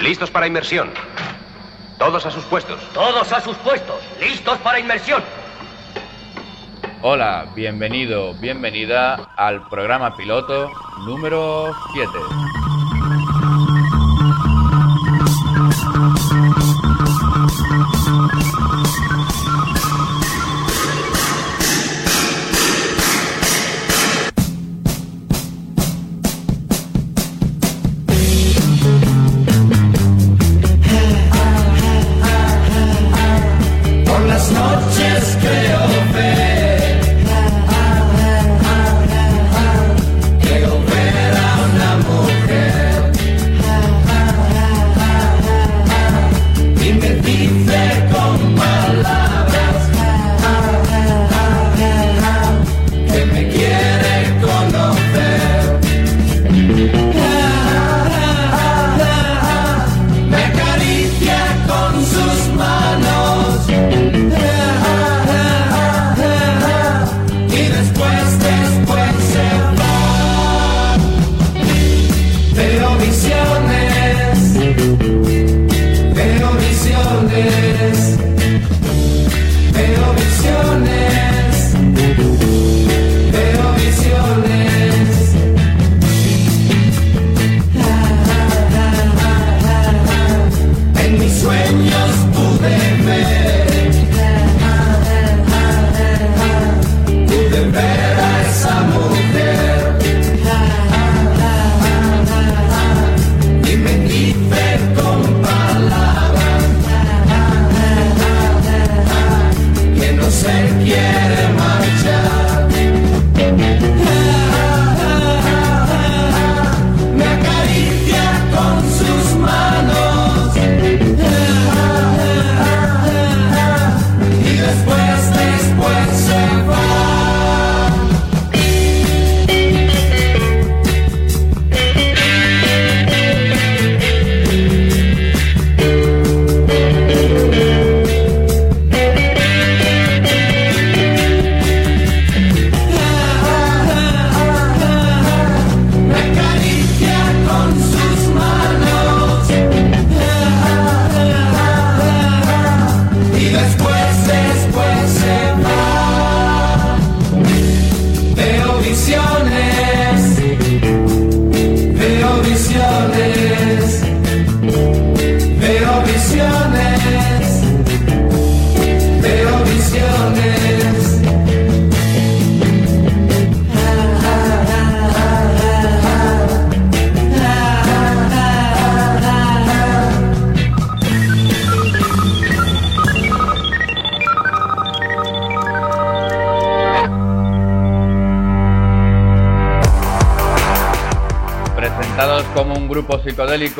Listos para inmersión. Todos a sus puestos. Todos a sus puestos. Listos para inmersión. Hola, bienvenido, bienvenida al programa piloto número 7.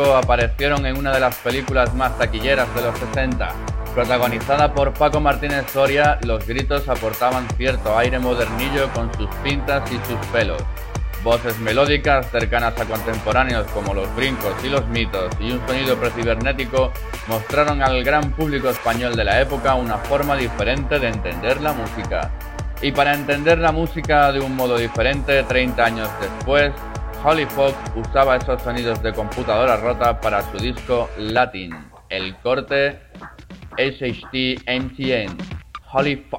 Aparecieron en una de las películas más taquilleras de los 60. Protagonizada por Paco Martínez Soria, los gritos aportaban cierto aire modernillo con sus pintas y sus pelos. Voces melódicas cercanas a contemporáneos como los brincos y los mitos y un sonido precibernético mostraron al gran público español de la época una forma diferente de entender la música. Y para entender la música de un modo diferente, 30 años después, Holly Fox usaba esos sonidos de computadora rota para su disco Latin, el corte SHT MTN, Holly Fox.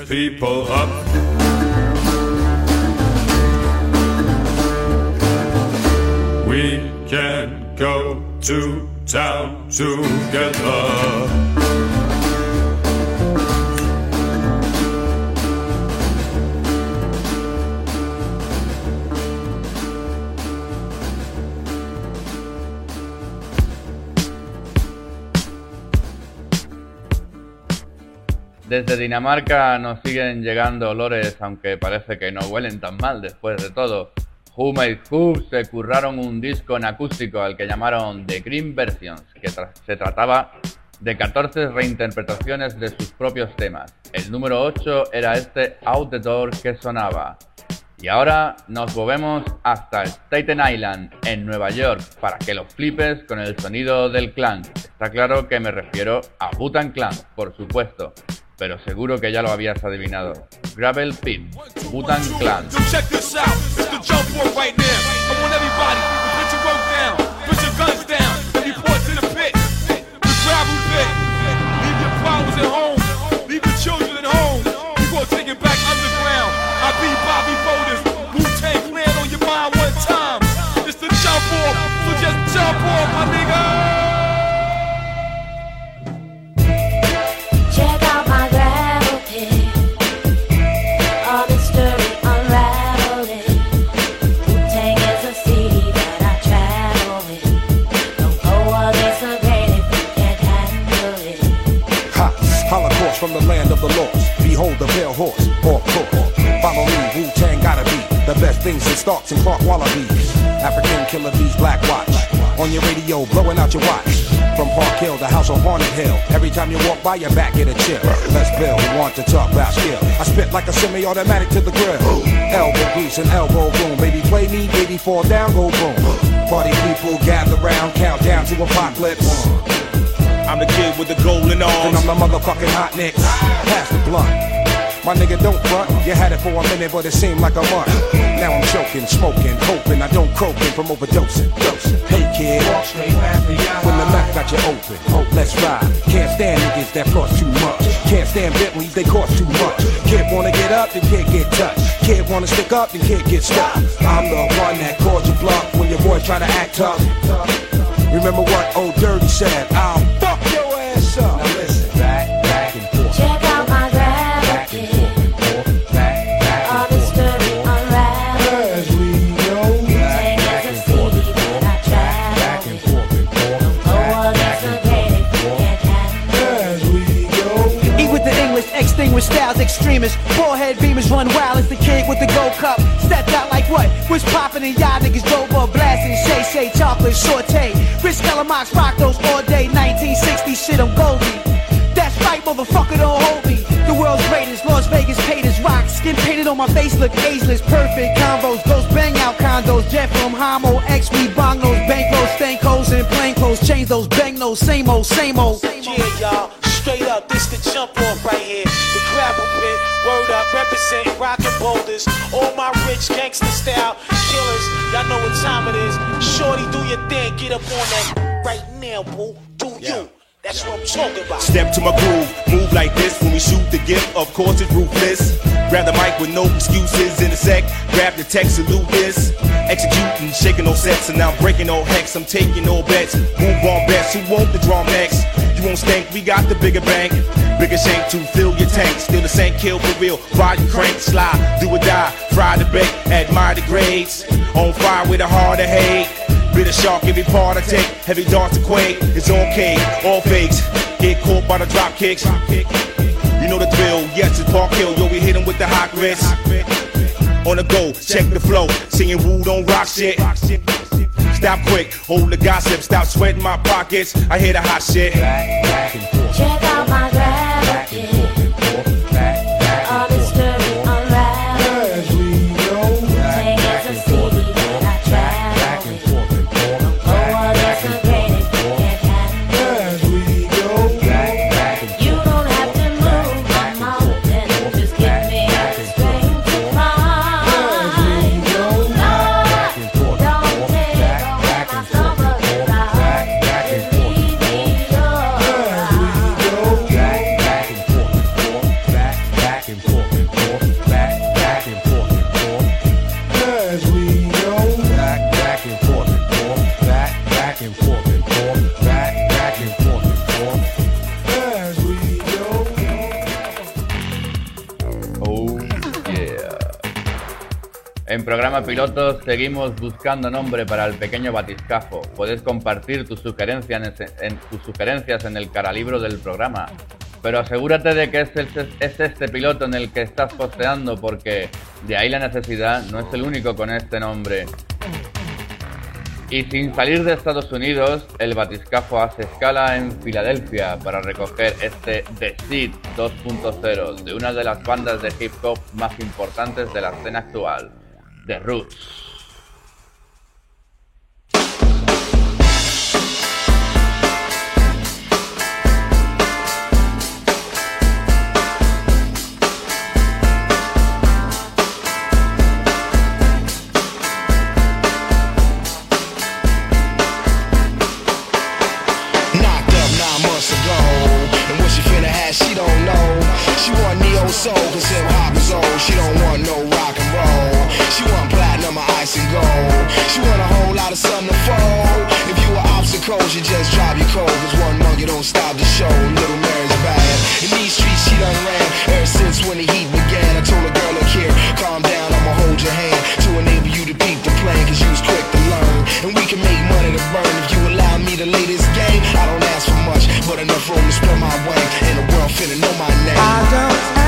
People up. We can go to town together. Dinamarca nos siguen llegando olores, aunque parece que no huelen tan mal después de todo. Who Made Who se curraron un disco en acústico al que llamaron The Green Versions, que se trataba de 14 reinterpretaciones de sus propios temas. El número 8 era este Out the Door que sonaba. Y ahora nos movemos hasta Staten Island, en Nueva York, para que lo flipes con el sonido del clan. Está claro que me refiero a Butan Clan, por supuesto, pero seguro que ya lo habías adivinado. Gravel Pit, Butan Clan. So out. It's the jump off to from the land of the lost. Behold the pale horse, or course. Follow me, Wu Tang gotta be the best things in Starks and Clark Wallabies. African killer bees, black watch. On your radio, blowing out your watch. From Park Hill, the house on Haunted Hill. Every time you walk by, your back get a chill. Let's build, want to talk about skill. I spit like a semi-automatic to the grill. Elbow grease and elbow boom. Baby, play me, baby, fall down, go boom. Party people gather round, count down to apocalypse. I'm the kid with the golden And arms. I'm the motherfucking hot nicks. Pass the blunt. My nigga, don't front. You had it for a minute, but it seemed like a month. Now I'm choking, smoking, hoping I don't croaking from overdosing. Dosing. Hey kid, when the mouth got you open, oh, let's ride. Can't stand niggas that floss too much. Can't stand Bentleys, they cost too much. Kid wanna get up, then can't get touched. Kid wanna stick up, then can't get stuck. I'm the one that calls you bluff when your boy try to act tough. Remember what old Dirty said? I'll with styles extremists. Forehead beamers run wild as the king with the gold cup. Stepped out like what? Was popping and y'all niggas drove up blasting. Shay Shay chocolate saute. Rich Calamox rock those all day. 1960 shit, I'm Goldie. That's right, motherfucker, don't hold me. The world's greatest, Las Vegas paid rock. Skin painted on my face, look ageless. Perfect combos, those bang out condos. Jet from Homo, X, we bong those bankrolls, stankos, and plain clothes. Change those bang those, same old, same old. Yeah, y'all, straight up, this the jump off right here. The gravel pit, word up, representing rockin' boulders. All my rich gangster style killers, y'all know what time it is. Shorty, do your thing, get up on that right now, boo. Do you? That's what I'm talking about. Step to my groove, move like this when we shoot the gift. Of course, it's ruthless. Grab the mic with no excuses in a sec. Grab the text, salute this. Executing, shaking no sets, and now I'm breaking no hex. I'm taking no bets. Move on best. Who want the draw next? You won't stink, we got the bigger bank. Bigger shank to fill your tank. Still the same kill for real. Ride and crank, slide, do or die. Fry the bait, admire the grades. On fire with a heart of hate. Bitter shark, every part I take. Heavy darts to quake. It's okay, all fakes. Get caught by the drop kicks. You know the drill. Yes, it's Park Hill. Yo, we hit 'em with the hot grits. On the go, check the flow. Singing woo, don't rock shit. Stop quick, hold the gossip. Stop sweating my pockets. I hear the hot shit. Check out my En programa piloto seguimos buscando nombre para el pequeño batiscafo. Puedes compartir tus sugerencias en, ese- sugerencias en el caralibro del programa. Pero asegúrate de que es, es este piloto en el que estás posteando porque de ahí la necesidad no es el único con este nombre. Y sin salir de Estados Unidos, el batiscafo hace escala en Filadelfia para recoger este The Seed 2.0 de una de las bandas de hip hop más importantes de la escena actual, The Roots. Obstacles, you just drive your cold. Cause one monkey don't stop the show. Little Mary's bad. In these streets, she done ran ever since when the heat began. I told a girl, look here, calm down, I'ma hold your hand to enable you to peep the plan. Cause you was quick to learn. And we can make money to burn if you allow me to lay this game. I don't ask for much, but enough room to spread my wing. And the world finna know my name. I don't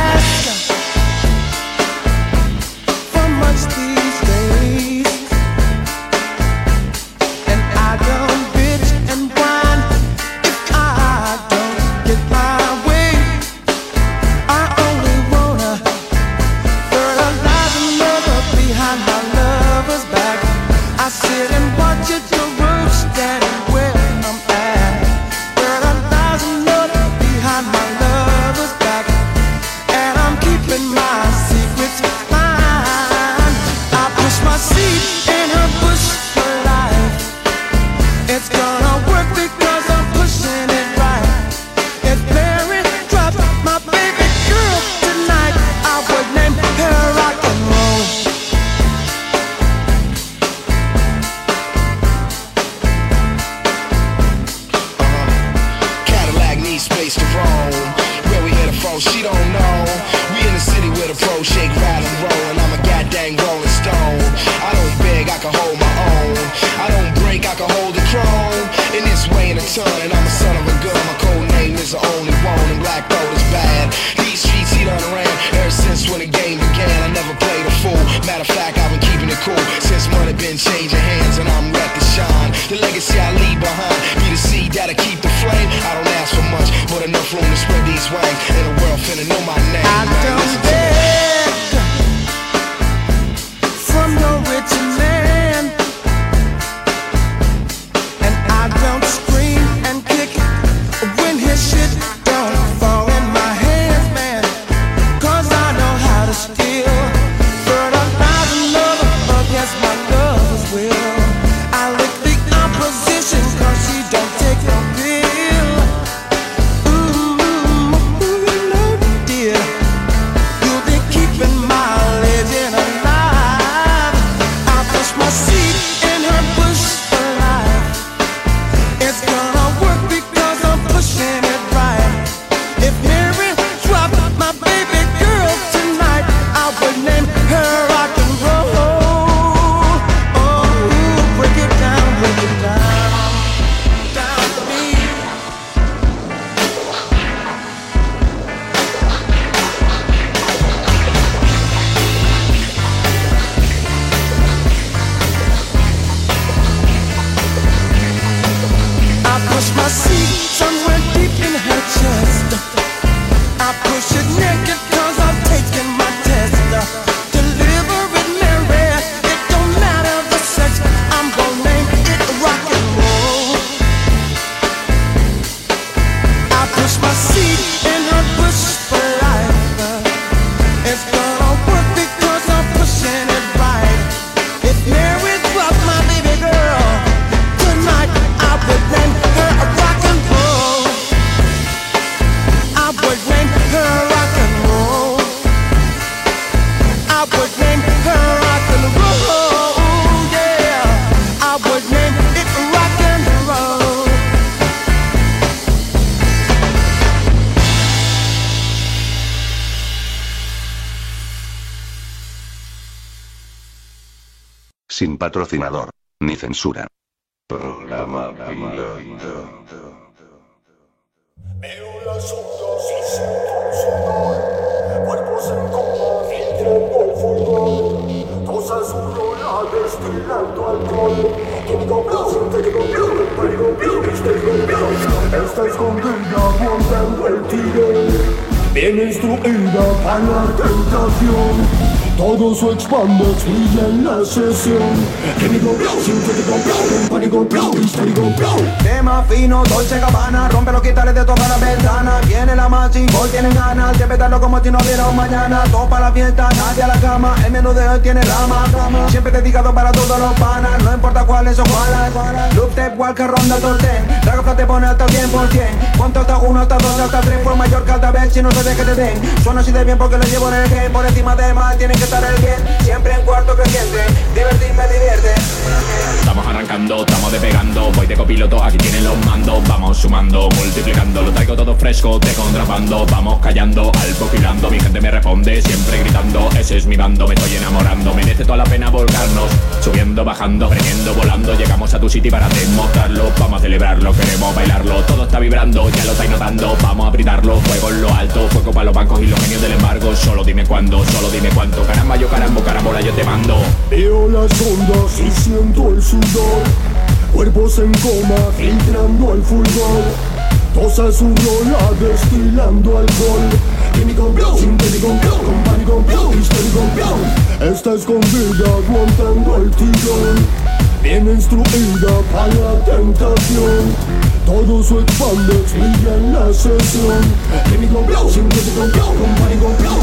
patrocinador. Ni censura. Programa piloto. Las ondas y siento el sudor, cuerpos en coma filtrando el fulgor, cosas destilando alcohol, químico está escondida aguantando el tiro, bien instruida para la tentación. Todo su expandex brilla en la sesión. Químico blue, sintético blue, pánico blue, histérico blue. Tema fino, Dolce Gabbana Rompe los cristales de todas las ventanas Viene la más y hoy tienen ganas De petarlo como si no hubiera un mañana. Topa la fiesta, nadie a la cama El menú de hoy tiene rama Siempre dedicado para todos los panas No importa cuáles o cuáles Loop Tep, Walker, Ronda, Torten Drago te pone hasta el 100% ¿Cuánto hasta uno, hasta dos, hasta tres Por mayor alta vez, si no se deje te den. Suena así de bien porque lo llevo en el game Por encima de más, tienen que Siempre en cuarto creciente Divertirme divierte. Estamos arrancando, estamos despegando. Voy de copiloto, aquí tienen los mandos. Vamos sumando, multiplicando. Lo traigo todo fresco, de contrabando. Vamos callando, algo girando Mi gente me responde, siempre gritando. Ese es mi bando, me estoy enamorando. Merece toda la pena volcarnos. Subiendo, bajando, prendiendo, volando. Llegamos a tu city para demostrarlo Vamos a celebrarlo, queremos bailarlo Todo está vibrando, ya lo estáis notando. Vamos a brindarlo, fuego en lo alto Fuego para los bancos y los genios del embargo. Solo dime cuándo, solo dime cuánto Caramba, yo carambo, carambola, yo te mando. Veo las ondas y siento el sudor. Cuerpos en coma filtrando el fulgor. Tosa su rola destilando alcohol. Químico blue, sintético blue, con pánico blue, histérico blue. Está escondida aguantando el tirón. Bien instruida para la tentación. Todo su expandex brilla en la sesión. Químico blue, sintético blue, con pánico blue,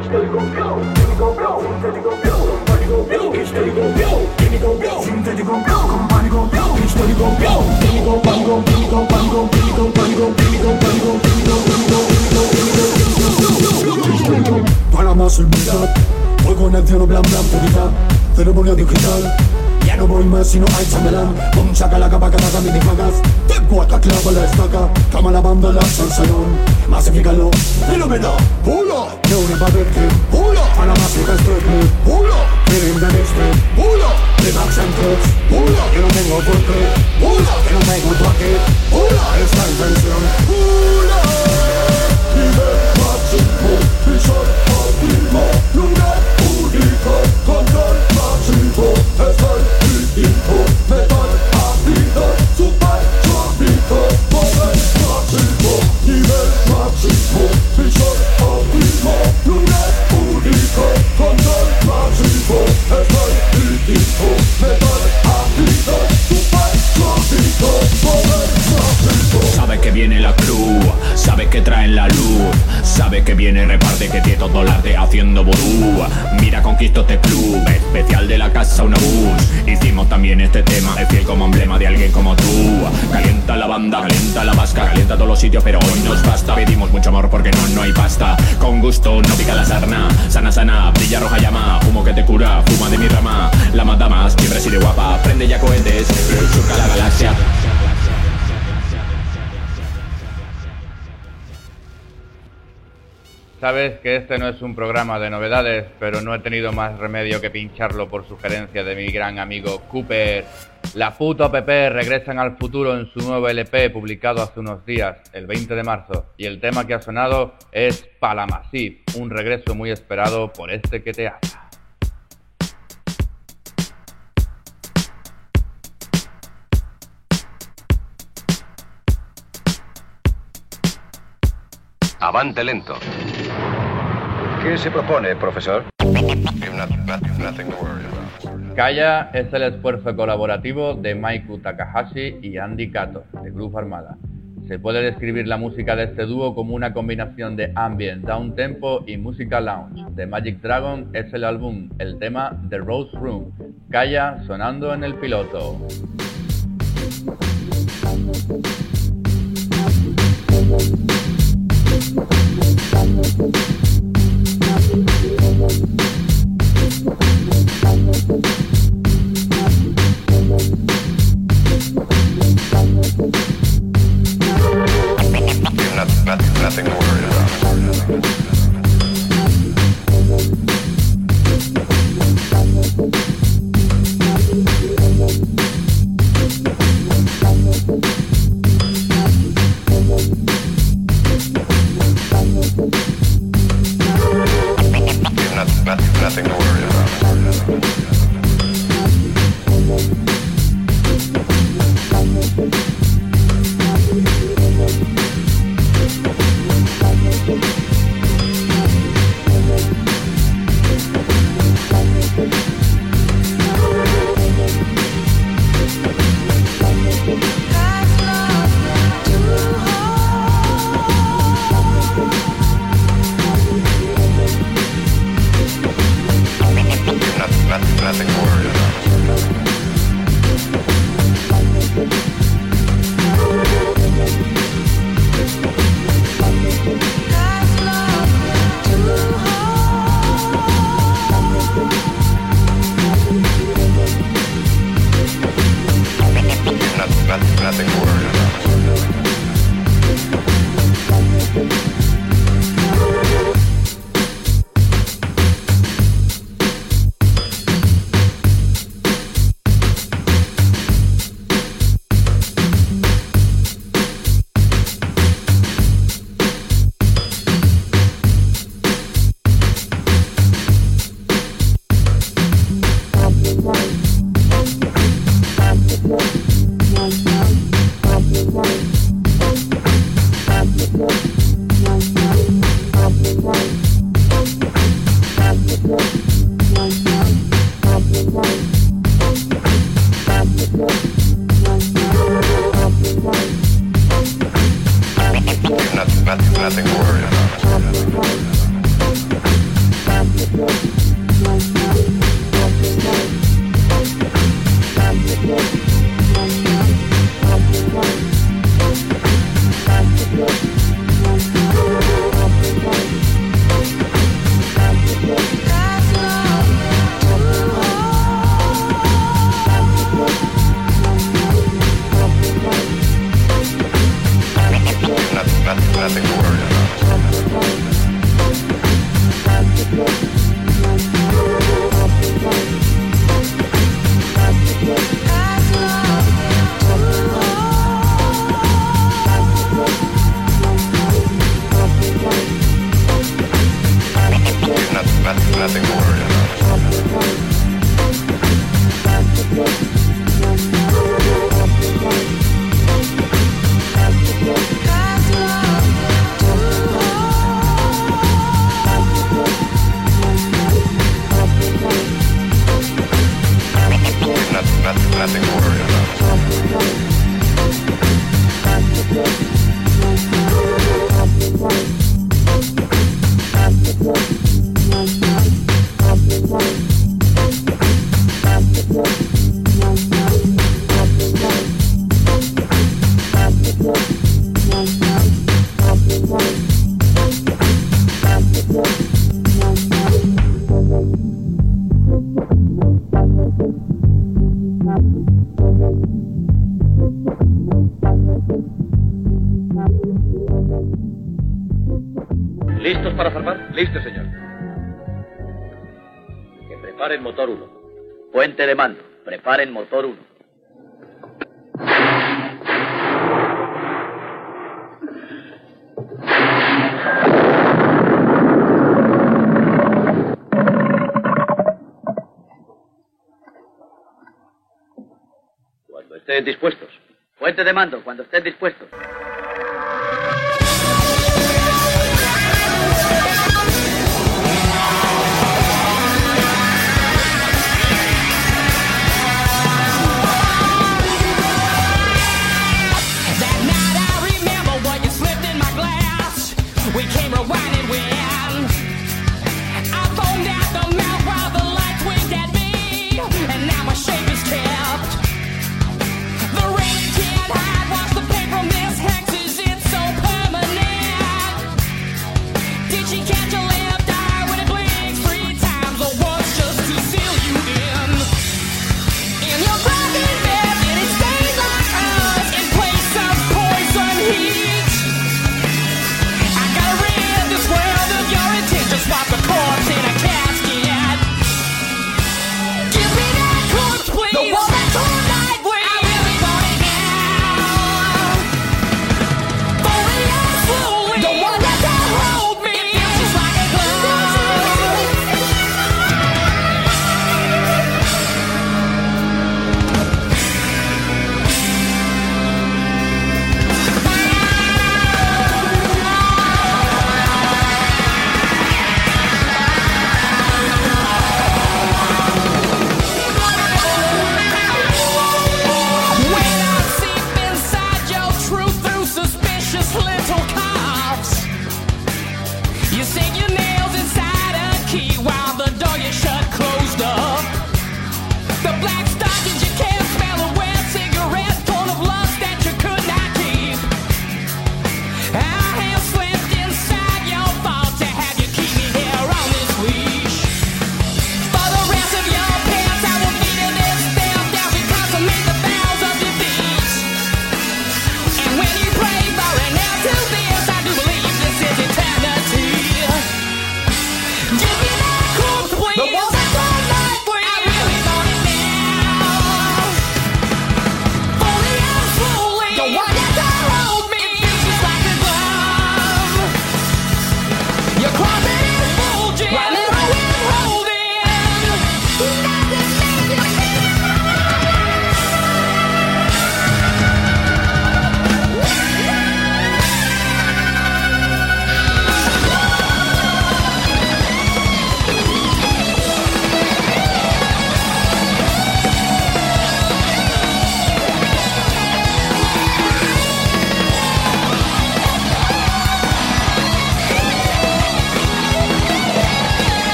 histérico Para más humildad, fuego en anciano blan blan purita, ceremonia digital. Ya no voy más si no hay chamelán Pum saca la capa cada cambio de fagas Te cuaca clava la estaca. Cama la banda la salón Masifícalo Fenómeno. Pulo. Ver que Pulo. A la mágica estoy Pulo. Miren de este. Pulo. De Max and Cox Pulo. Yo no tengo por qué. Pulo. Que no tengo tu aquí Pulo. Esta invención. Pulo viene la cruz, sabe que traen la luz, sabe que viene reparte que tiene todo late haciendo burú. Mira conquisto este club, especial de la casa una bus. Hicimos también este tema, es fiel como emblema de alguien como tú. Calienta la banda, calienta la vasca, calienta todos los sitios, pero hoy nos basta. Pedimos mucho amor porque no, no hay pasta. Con gusto no pica la sarna, sana, sana, brilla roja llama, humo que te cura, fuma de mi rama. La mata más, siempre sigue guapa, prende ya cohetes, surca la galaxia. Sabes que este no es un programa de novedades, pero no he tenido más remedio que pincharlo por sugerencia de mi gran amigo Cooper. La puta PP regresan al futuro en su nuevo LP publicado hace unos días, el 20 de marzo, y el tema que ha sonado es Palamassive, un regreso muy esperado por este que te habla. Avante lento. ¿Qué se propone, profesor? Kaya es el esfuerzo colaborativo de Maiku Takahashi y Andy Kato, de Groove Armada. Se puede describir la música de este dúo como una combinación de ambient, down tempo y música lounge. The Magic Dragon es el álbum, el tema The Rose Room. Kaya sonando en el piloto. Preparen motor 1. Puente de mando. Preparen motor 1. Cuando estén dispuestos. Puente de mando, cuando estén dispuestos.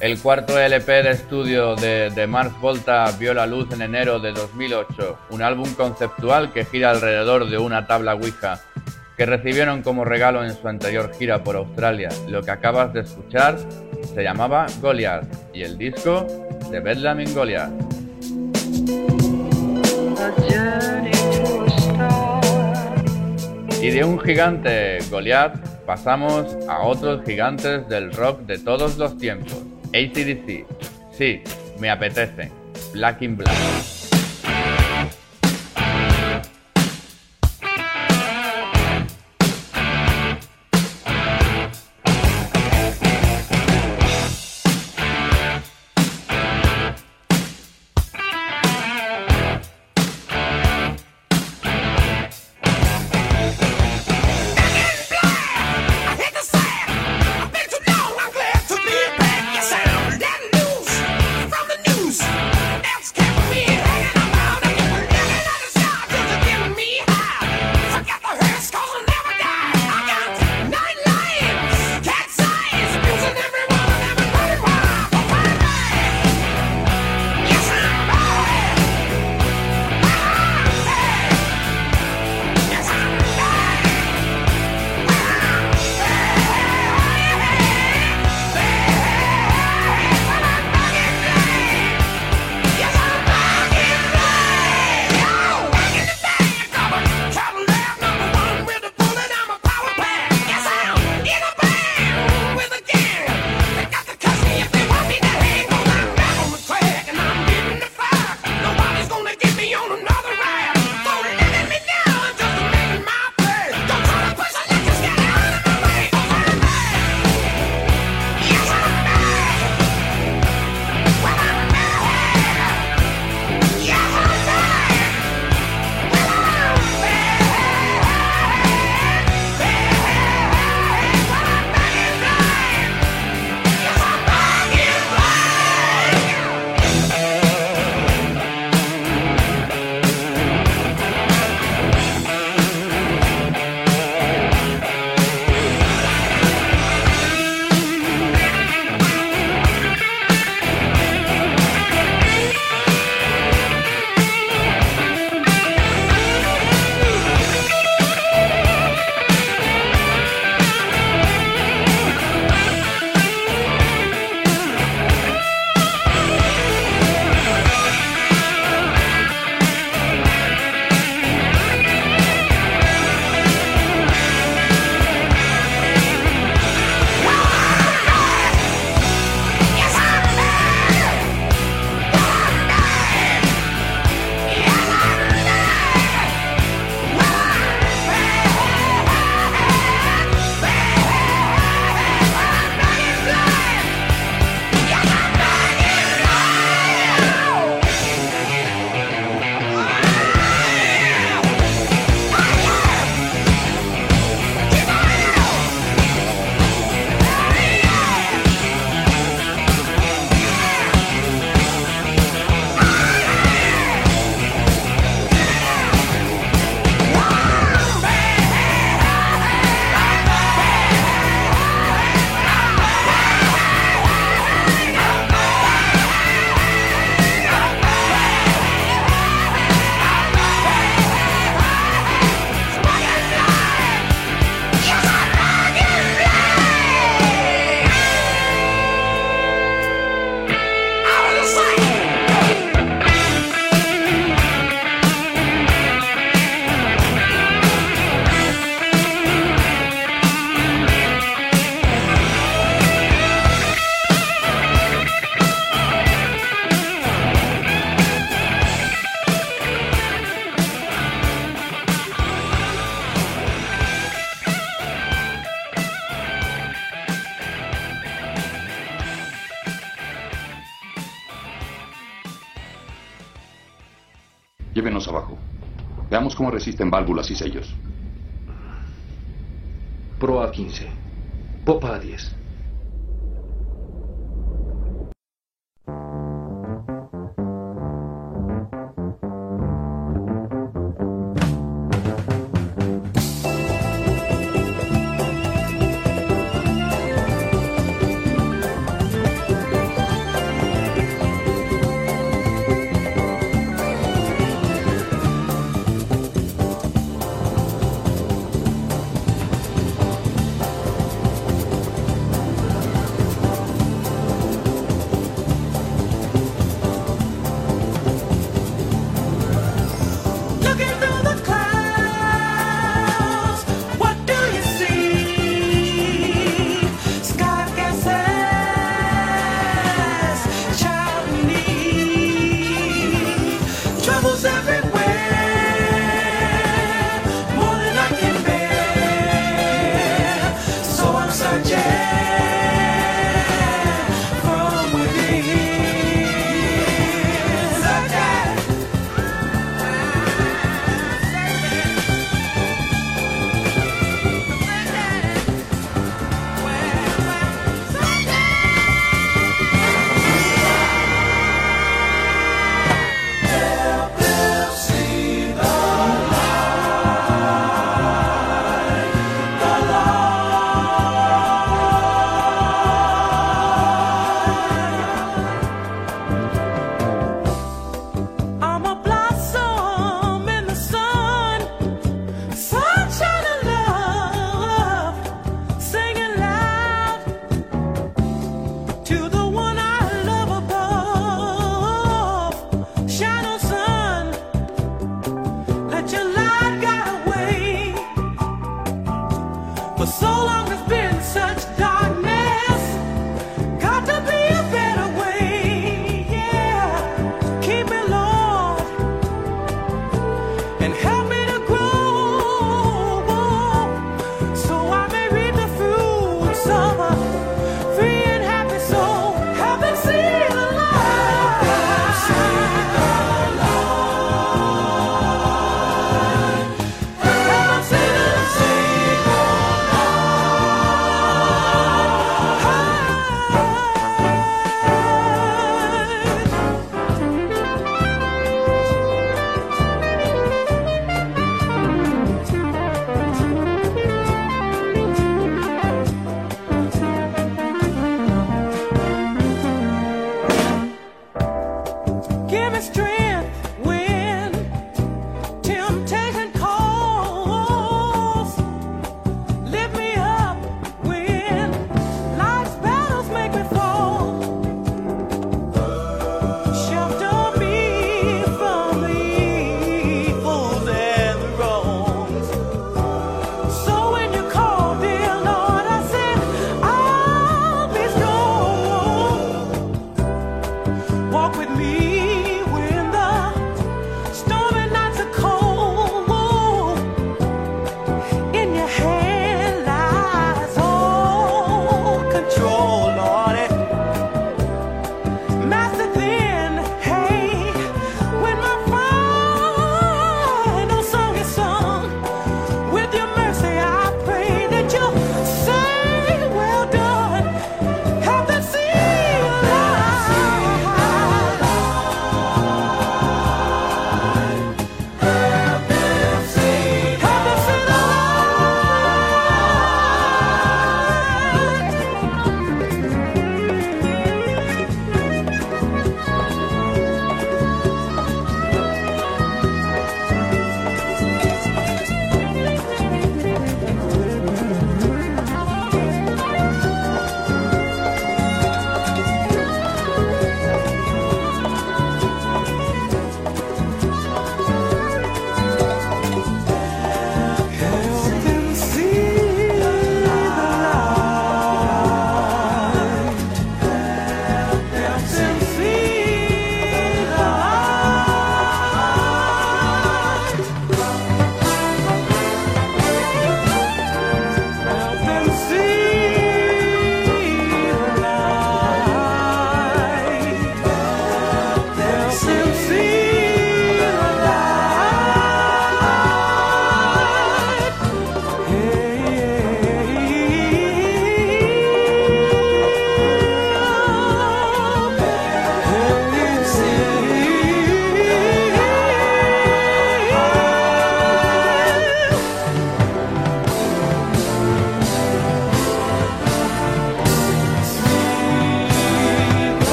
El cuarto LP de estudio de, de, Mars Volta vio la luz en enero de 2008, un álbum conceptual que gira alrededor de una tabla Ouija que recibieron como regalo en su anterior gira por Australia. Lo que acabas de escuchar se llamaba Goliath y el disco de Bedlam in Goliath. Y de un gigante Goliath pasamos a otros gigantes del rock de todos los tiempos. ACDC, sí, me apetecen. Black in Black. ¿Cómo resisten válvulas y sellos? Proa 15. Popa a 10.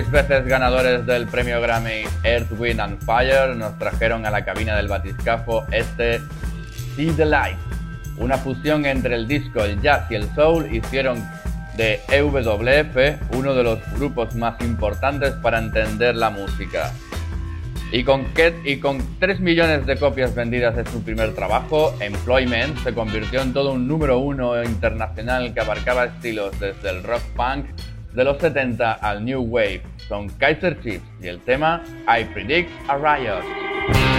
Seis veces ganadores del premio Grammy Earth, Wind and Fire nos trajeron a la cabina del batiscafo este See the Light. Una fusión entre el disco, el jazz y el soul hicieron de EWF uno de los grupos más importantes para entender la música. Y con, que- y con 3 millones de copias vendidas de su primer trabajo, Employment se convirtió en todo un número uno internacional que abarcaba estilos desde el rock punk de los 70 al new wave. Son Kaiser Chiefs y el tema I Predict a Riot.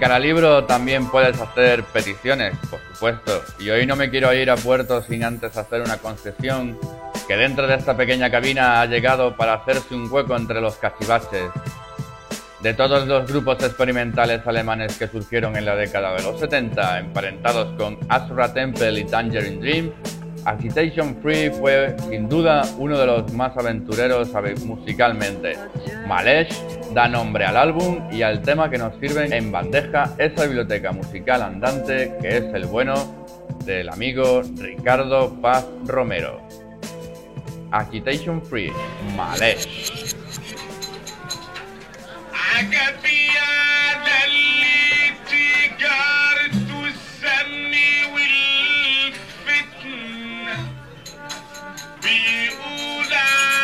Canalibro también puedes hacer peticiones, por supuesto. Y hoy no me quiero ir a puerto sin antes hacer una concesión que dentro de esta pequeña cabina ha llegado para hacerse un hueco entre los cachivaches. De todos los grupos experimentales alemanes que surgieron en la década de los 70, emparentados con Asura Temple y Tangerine Dream, Agitation Free fue sin duda uno de los más aventureros ave- musicalmente. Malesh da nombre al álbum y al tema que nos sirve en bandeja esa biblioteca musical andante que es el bueno del amigo Ricardo Paz Romero. Agitation Free, Malesh. عجبيان اللي تجارته السم والفتنة بيقول علينا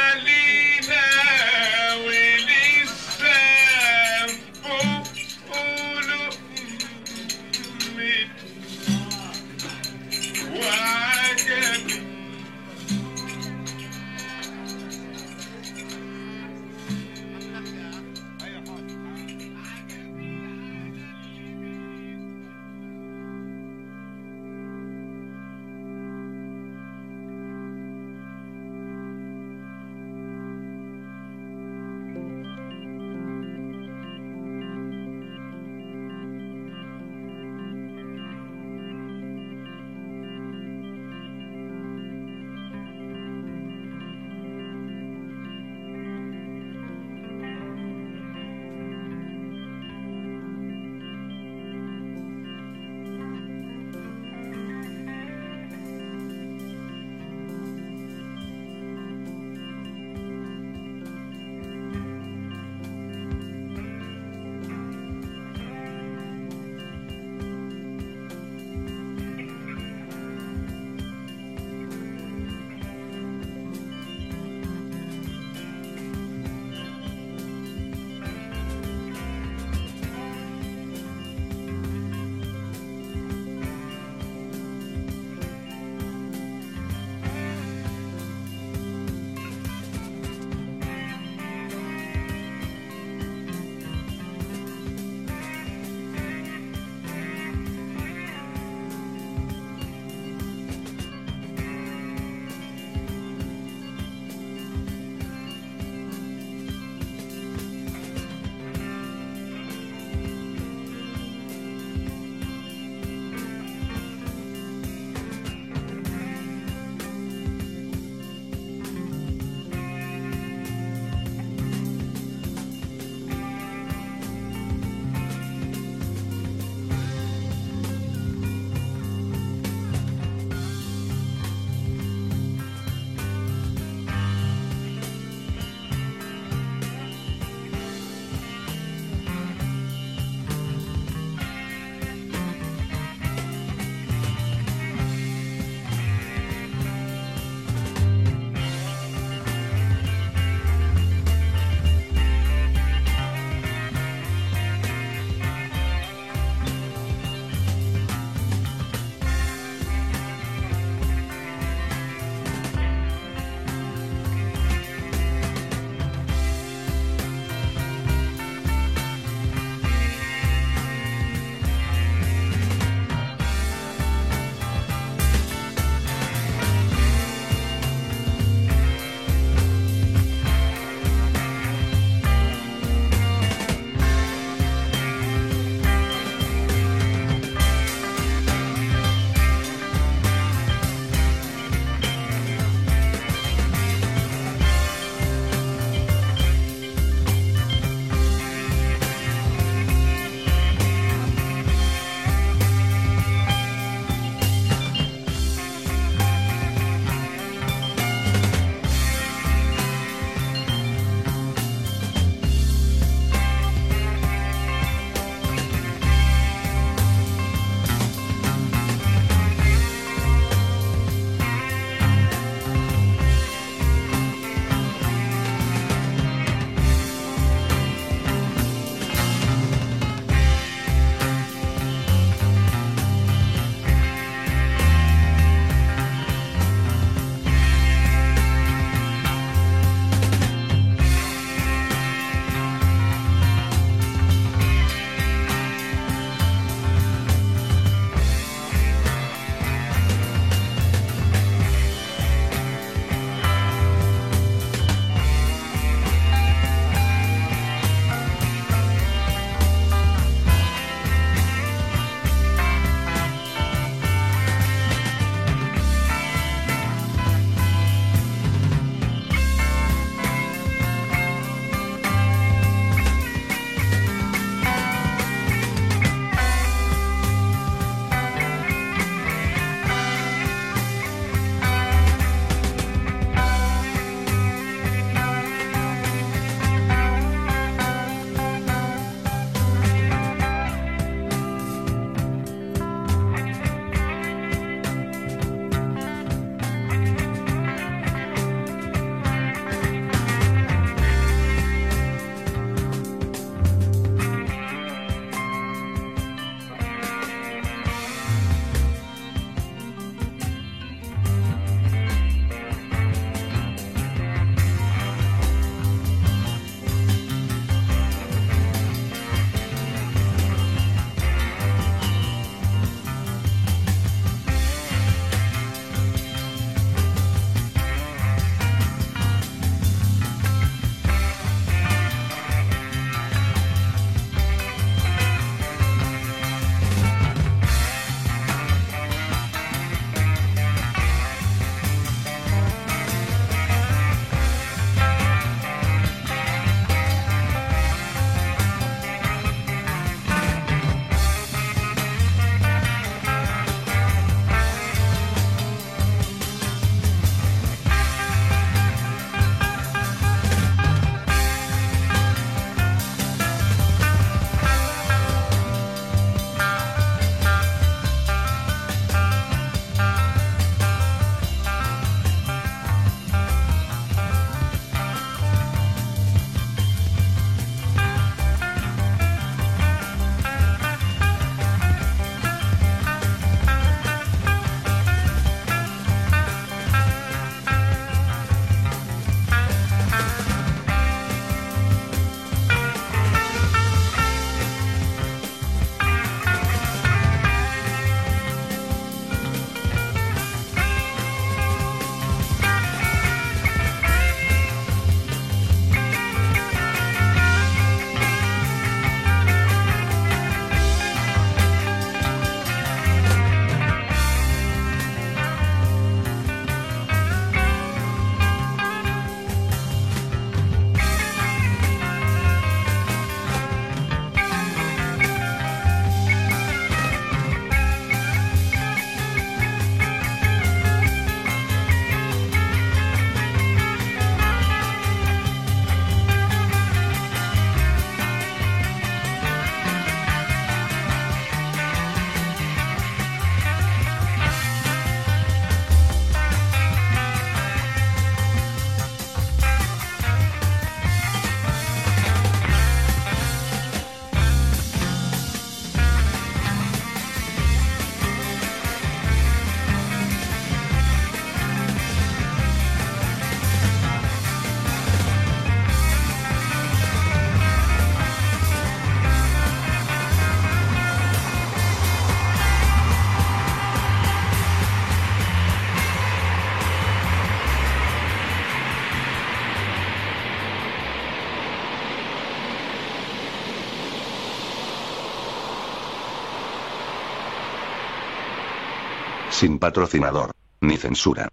Sin patrocinador, ni censura.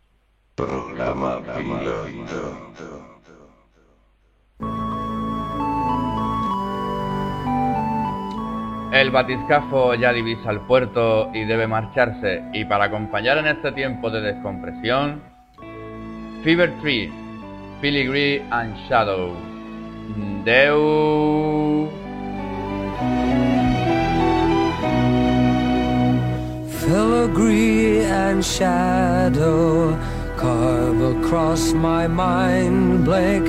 Programa piloto. El batiscafo ya divisa el puerto y debe marcharse, y para acompañar en este tiempo de descompresión, Fever Tree, Filigree and Shadow. Deu. Filigree and shadow carve across my mind blank,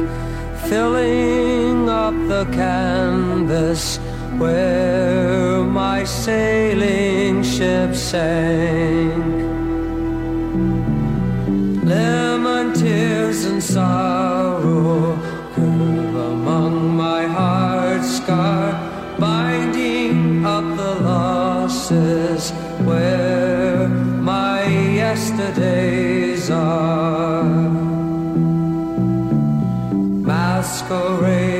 filling up the canvas where my sailing ship sank. Lemon tears and sorrow curve among my heart scar, binding up the losses where yesterdays are. Masquerade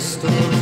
crystal